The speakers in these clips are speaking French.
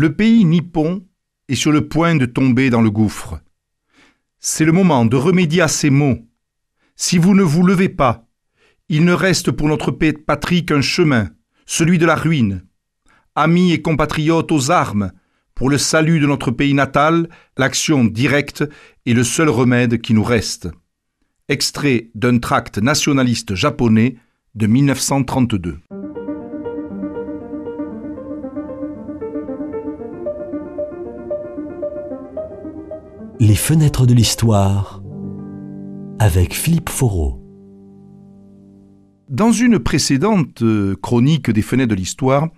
Le pays nippon est sur le point de tomber dans le gouffre. C'est le moment de remédier à ces maux. Si vous ne vous levez pas, il ne reste pour notre patrie qu'un chemin, celui de la ruine. Amis et compatriotes aux armes, pour le salut de notre pays natal, l'action directe est le seul remède qui nous reste. Extrait d'un tract nationaliste japonais de 1932. Les fenêtres de l'histoire avec Philippe Foreau. Dans une précédente euh, chronique des fenêtres de l'histoire,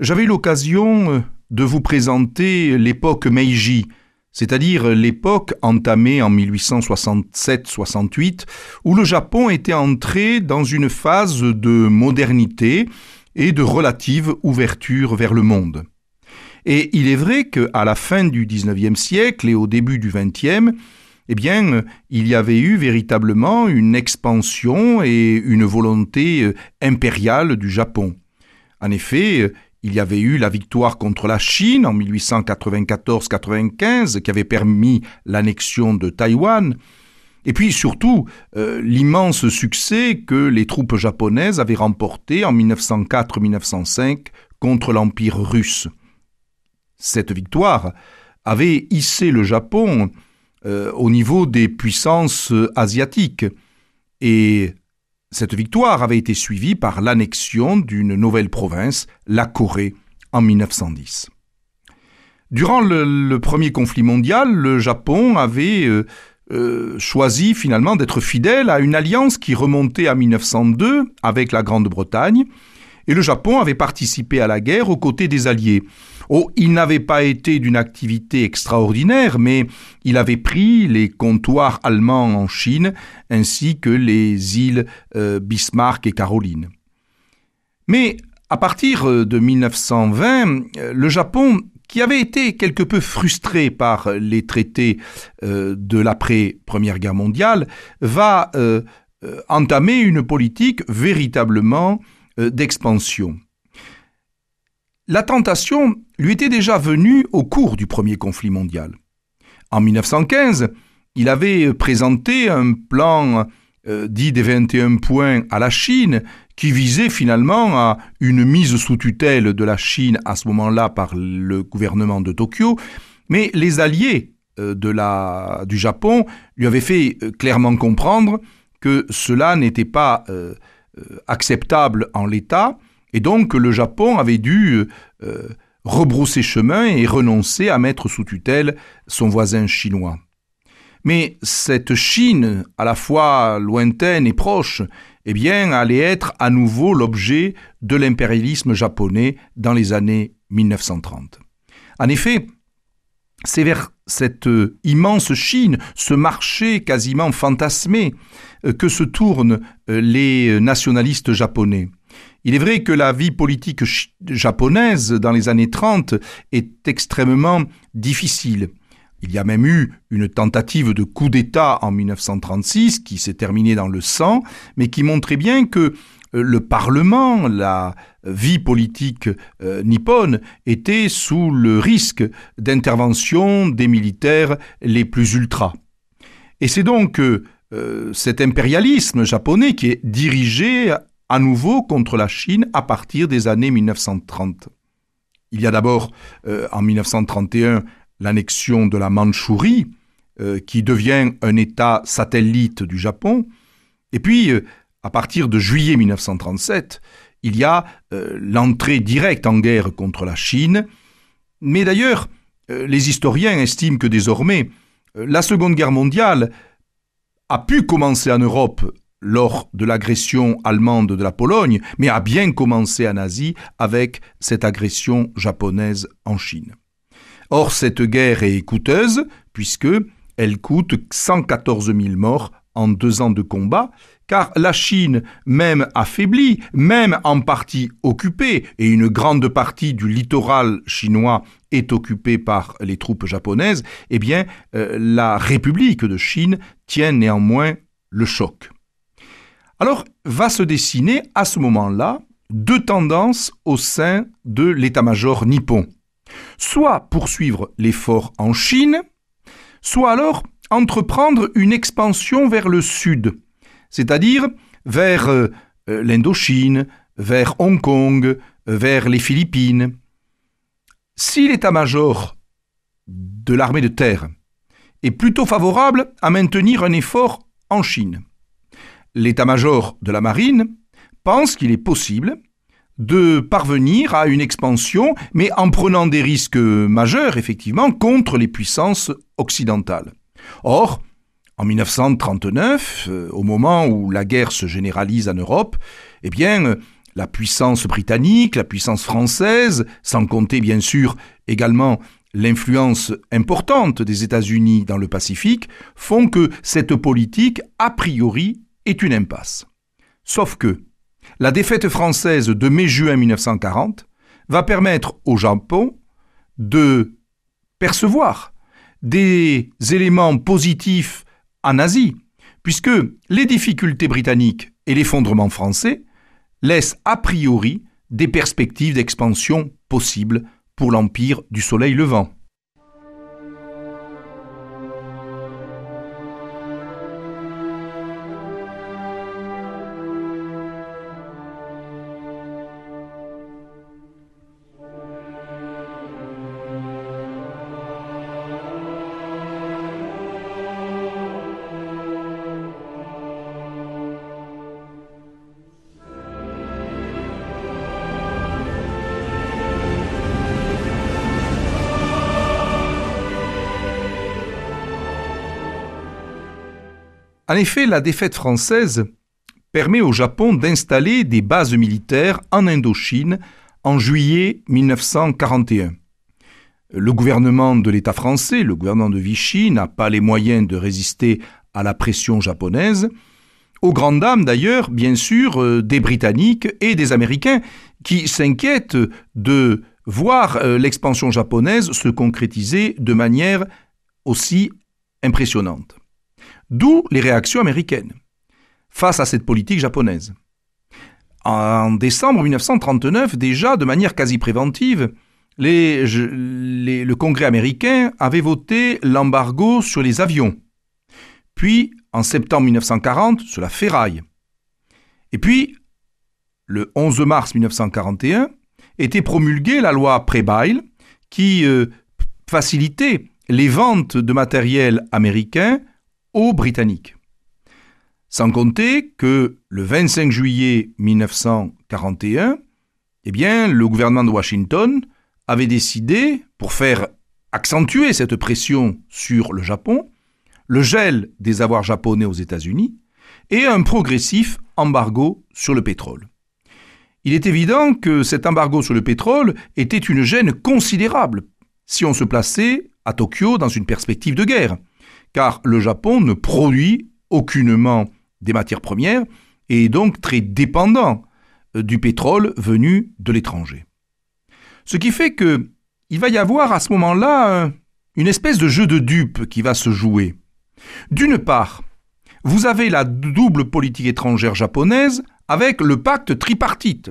j'avais eu l'occasion euh, de vous présenter l'époque Meiji, c'est-à-dire l'époque entamée en 1867-68, où le Japon était entré dans une phase de modernité et de relative ouverture vers le monde. Et il est vrai qu'à la fin du XIXe siècle et au début du XXe, eh bien, il y avait eu véritablement une expansion et une volonté euh, impériale du Japon. En effet, euh, il y avait eu la victoire contre la Chine en 1894-95 qui avait permis l'annexion de Taïwan. Et puis surtout, euh, l'immense succès que les troupes japonaises avaient remporté en 1904-1905 contre l'Empire russe. Cette victoire avait hissé le Japon euh, au niveau des puissances asiatiques et cette victoire avait été suivie par l'annexion d'une nouvelle province, la Corée, en 1910. Durant le, premier conflit mondial, le Japon avait euh, euh, choisi finalement d'être fidèle à une alliance qui remontait à 1902 avec la Grande-Bretagne, et le Japon avait participé à la guerre aux côtés des Alliés. Oh, il n'avait pas été d'une activité extraordinaire, mais il avait pris les comptoirs allemands en Chine, ainsi que les îles euh, Bismarck et Caroline. Mais à partir euh, de 1920, euh, le Japon, qui avait été quelque peu frustré par les traités de l'après-première guerre mondiale, va entamer une politique véritablement d'expansion. La tentation lui était déjà venue au cours du premier conflit mondial. En 1915, il avait présenté un plan euh, dit des 21 points à la Chine qui visait finalement à une mise sous tutelle de la Chine à ce moment-là par le gouvernement de Tokyo, mais les alliés euh, du Japon lui avaient fait euh, clairement comprendre que cela n'était pas acceptable en l'état et donc le Japon avait dû euh, rebrousser chemin et renoncer à mettre sous tutelle son voisin chinois. Mais cette Chine, à la fois lointaine et proche, eh bien, allait être à nouveau l'objet de l'impérialisme japonais dans les années 1930. En effet, c'est vers cette immense Chine, ce marché quasiment fantasmé, euh, que se tournent euh, les nationalistes japonais. Il est vrai que la vie politique japonaise dans les années 30 est extrêmement difficile. Il y a même eu une tentative de coup d'État en 1936 qui s'est terminée dans le sang, mais qui montrait bien que euh, le Parlement, la vie politique euh, nippone était sous le risque d'intervention des militaires les plus ultras. Et c'est donc euh, cet impérialisme japonais qui est dirigé à nouveau contre la Chine à partir des années 1930. Il y a d'abord euh, en 1931 l'annexion de la Mandchourie, euh, qui devient un État satellite du Japon, et puis euh, à partir de juillet 1937, il y a l'entrée directe en guerre contre la Chine, mais d'ailleurs les historiens estiment que désormais la Seconde Guerre mondiale a pu commencer en Europe lors de l'agression allemande de la Pologne, mais a bien commencé en Asie avec cette agression japonaise en Chine. Or, cette guerre est coûteuse, puisque elle coûte 114 000 morts en deux ans de combat, car la Chine, même affaiblie, même en partie occupée, et une grande partie du littoral chinois est occupée par les troupes japonaises, eh bien, euh, la République de Chine tient néanmoins le choc. Alors va se dessiner à ce moment-là deux tendances au sein de l'état-major nippon. Soit poursuivre l'effort en Chine, soit alors entreprendre une expansion vers le sud, c'est-à-dire vers euh, euh, l'Indochine, vers Hong Kong, vers les Philippines. Si l'état-major de l'armée de terre est plutôt favorable à maintenir un effort en Chine, l'état-major de la marine pense qu'il est possible de parvenir à une expansion, mais en prenant des risques majeurs, effectivement, contre les puissances occidentales. Or, en 1939, euh, au moment où la guerre se généralise en Europe, eh bien, la puissance britannique, la puissance française, sans compter bien sûr également l'influence importante des États-Unis dans le Pacifique, font que cette politique, a priori, est une impasse. Sauf que la défaite française de mai-juin 1940 va permettre au Japon de percevoir des éléments positifs en Asie, puisque les difficultés britanniques et l'effondrement français laissent a priori des perspectives d'expansion possibles pour l'empire du soleil levant. En effet, la défaite française permet au Japon d'installer des bases militaires en Indochine en juillet 1941. Le gouvernement de l'État français, le gouvernement de Vichy, n'a pas les moyens de résister à la pression japonaise, aux grandes dames d'ailleurs, bien sûr, euh, des Britanniques et des Américains, qui s'inquiètent de voir euh, l'expansion japonaise se concrétiser de manière aussi impressionnante. D'où les réactions américaines face à cette politique japonaise. En décembre 1939, déjà de manière quasi préventive, le Congrès américain avait voté l'embargo sur les avions. Puis, en septembre 1940, sur la ferraille. Et puis, le 11 mars 1941, était promulguée la loi Prebail qui euh, facilitait les ventes de matériel américain aux Britanniques. Sans compter que le 25 juillet 1941, eh bien, le gouvernement de Washington avait décidé, pour faire accentuer cette pression sur le Japon, le gel des avoirs japonais aux États-Unis et un progressif embargo sur le pétrole. Il est évident que cet embargo sur le pétrole était une gêne considérable si on se plaçait à Tokyo dans une perspective de guerre car le Japon ne produit aucunement des matières premières et est donc très dépendant euh, du pétrole venu de l'étranger. Ce qui fait que il va y avoir à ce moment-là une espèce de jeu de dupes qui va se jouer. D'une part, vous avez la double politique étrangère japonaise avec le pacte tripartite.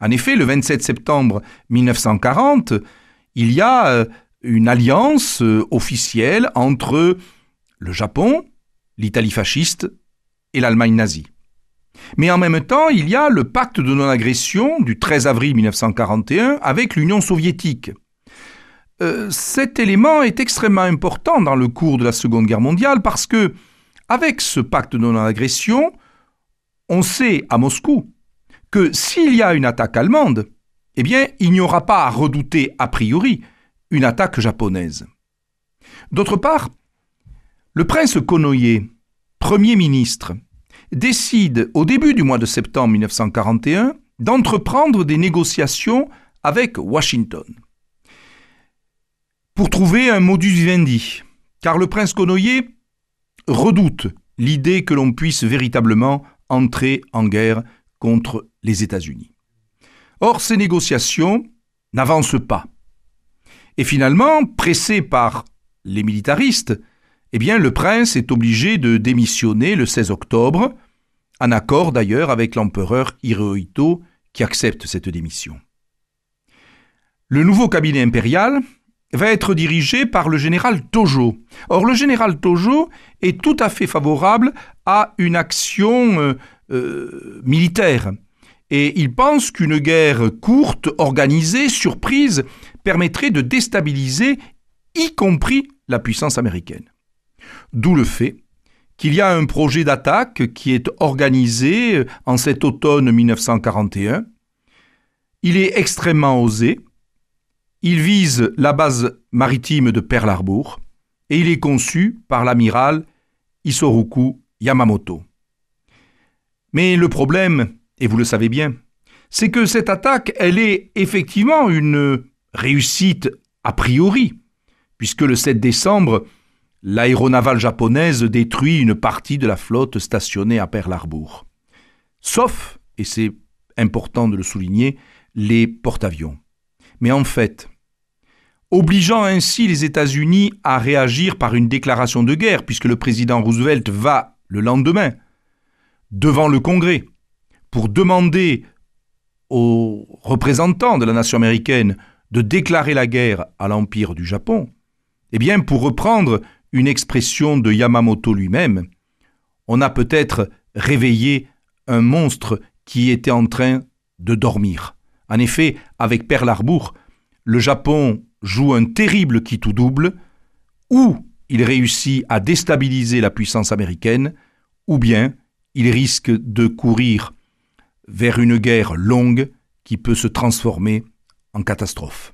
En effet, le 27 septembre 1940, il y a euh, une alliance euh, officielle entre le Japon, l'Italie fasciste et l'Allemagne nazie. Mais en même temps, il y a le pacte de non-agression du 13 avril 1941 avec l'Union soviétique. Euh, cet élément est extrêmement important dans le cours de la Seconde Guerre mondiale parce que, avec ce pacte de non-agression, on sait à Moscou que s'il y a une attaque allemande, eh bien, il n'y aura pas à redouter a priori une attaque japonaise. D'autre part, le prince Konoye, Premier ministre, décide au début du mois de septembre 1941 d'entreprendre des négociations avec Washington pour trouver un modus vivendi, car le prince Konoye redoute l'idée que l'on puisse véritablement entrer en guerre contre les États-Unis. Or, ces négociations n'avancent pas. Et finalement, pressé par les militaristes, eh bien le prince est obligé de démissionner le 16 octobre, en accord d'ailleurs avec l'empereur Hirohito qui accepte cette démission. Le nouveau cabinet impérial va être dirigé par le général Tojo. Or, le général Tojo est tout à fait favorable à une action euh, euh, militaire. Et il pense qu'une guerre courte, organisée, surprise, permettrait de déstabiliser, y compris la puissance américaine. D'où le fait qu'il y a un projet d'attaque qui est organisé euh, en cet automne 1941. Il est extrêmement osé. Il vise la base maritime de Pearl Harbor et il est conçu par l'amiral Isoroku Yamamoto. Mais le problème, et vous le savez bien, c'est que cette attaque, elle est effectivement une réussite a priori, puisque le 7 décembre, l'aéronavale japonaise détruit une partie de la flotte stationnée à Pearl Harbor. Sauf, et c'est important de le souligner, les porte-avions. Mais en fait, obligeant ainsi les États-Unis à réagir par une déclaration de guerre, puisque le président Roosevelt va, le lendemain, devant le Congrès, pour demander aux représentants de la nation américaine de déclarer la guerre à l'Empire du Japon, eh bien, pour reprendre une expression de Yamamoto lui-même, on a peut-être réveillé un monstre qui était en train de dormir. En effet, avec Pearl Harbor, le Japon joue un terrible qui tout double, ou il réussit à déstabiliser la puissance américaine, ou bien il risque de courir vers une guerre longue qui peut se transformer en catastrophe.